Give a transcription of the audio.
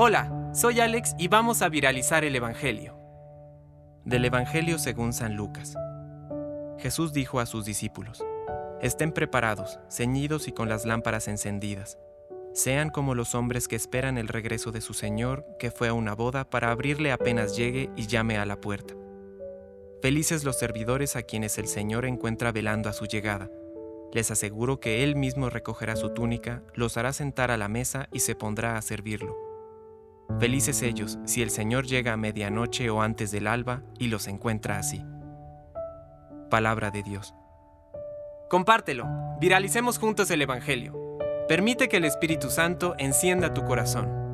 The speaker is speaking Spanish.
Hola, soy Alex y vamos a viralizar el Evangelio. Del Evangelio según San Lucas. Jesús dijo a sus discípulos, Estén preparados, ceñidos y con las lámparas encendidas. Sean como los hombres que esperan el regreso de su Señor, que fue a una boda, para abrirle apenas llegue y llame a la puerta. Felices los servidores a quienes el Señor encuentra velando a su llegada. Les aseguro que Él mismo recogerá su túnica, los hará sentar a la mesa y se pondrá a servirlo. Felices ellos si el Señor llega a medianoche o antes del alba y los encuentra así. Palabra de Dios. Compártelo, viralicemos juntos el Evangelio. Permite que el Espíritu Santo encienda tu corazón.